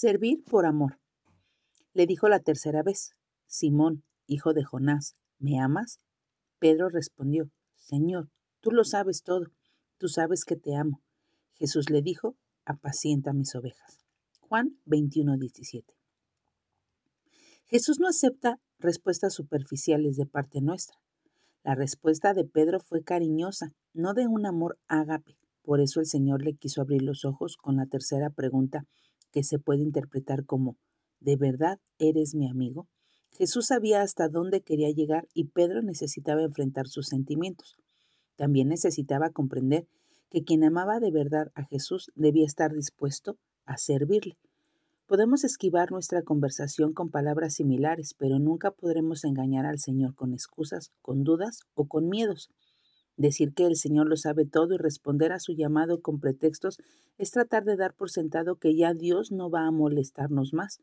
Servir por amor. Le dijo la tercera vez, Simón, hijo de Jonás, ¿me amas? Pedro respondió, Señor, tú lo sabes todo, tú sabes que te amo. Jesús le dijo, apacienta mis ovejas. Juan 21, 17. Jesús no acepta respuestas superficiales de parte nuestra. La respuesta de Pedro fue cariñosa, no de un amor ágape. Por eso el Señor le quiso abrir los ojos con la tercera pregunta que se puede interpretar como ¿De verdad eres mi amigo? Jesús sabía hasta dónde quería llegar y Pedro necesitaba enfrentar sus sentimientos. También necesitaba comprender que quien amaba de verdad a Jesús debía estar dispuesto a servirle. Podemos esquivar nuestra conversación con palabras similares, pero nunca podremos engañar al Señor con excusas, con dudas o con miedos. Decir que el Señor lo sabe todo y responder a su llamado con pretextos es tratar de dar por sentado que ya Dios no va a molestarnos más.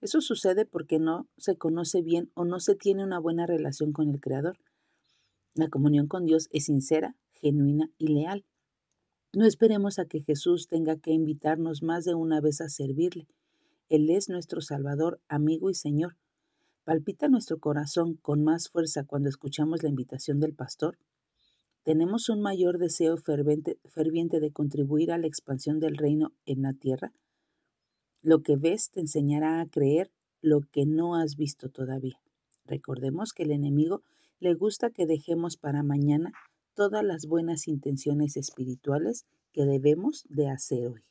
Eso sucede porque no se conoce bien o no se tiene una buena relación con el Creador. La comunión con Dios es sincera, genuina y leal. No esperemos a que Jesús tenga que invitarnos más de una vez a servirle. Él es nuestro Salvador, amigo y Señor. ¿Palpita nuestro corazón con más fuerza cuando escuchamos la invitación del pastor? ¿Tenemos un mayor deseo ferviente, de contribuir a la expansión del reino en la tierra? Lo que ves te enseñará a creer lo que no has visto todavía. Recordemos que el enemigo le gusta que dejemos para mañana todas las buenas intenciones espirituales que debemos de hacer hoy.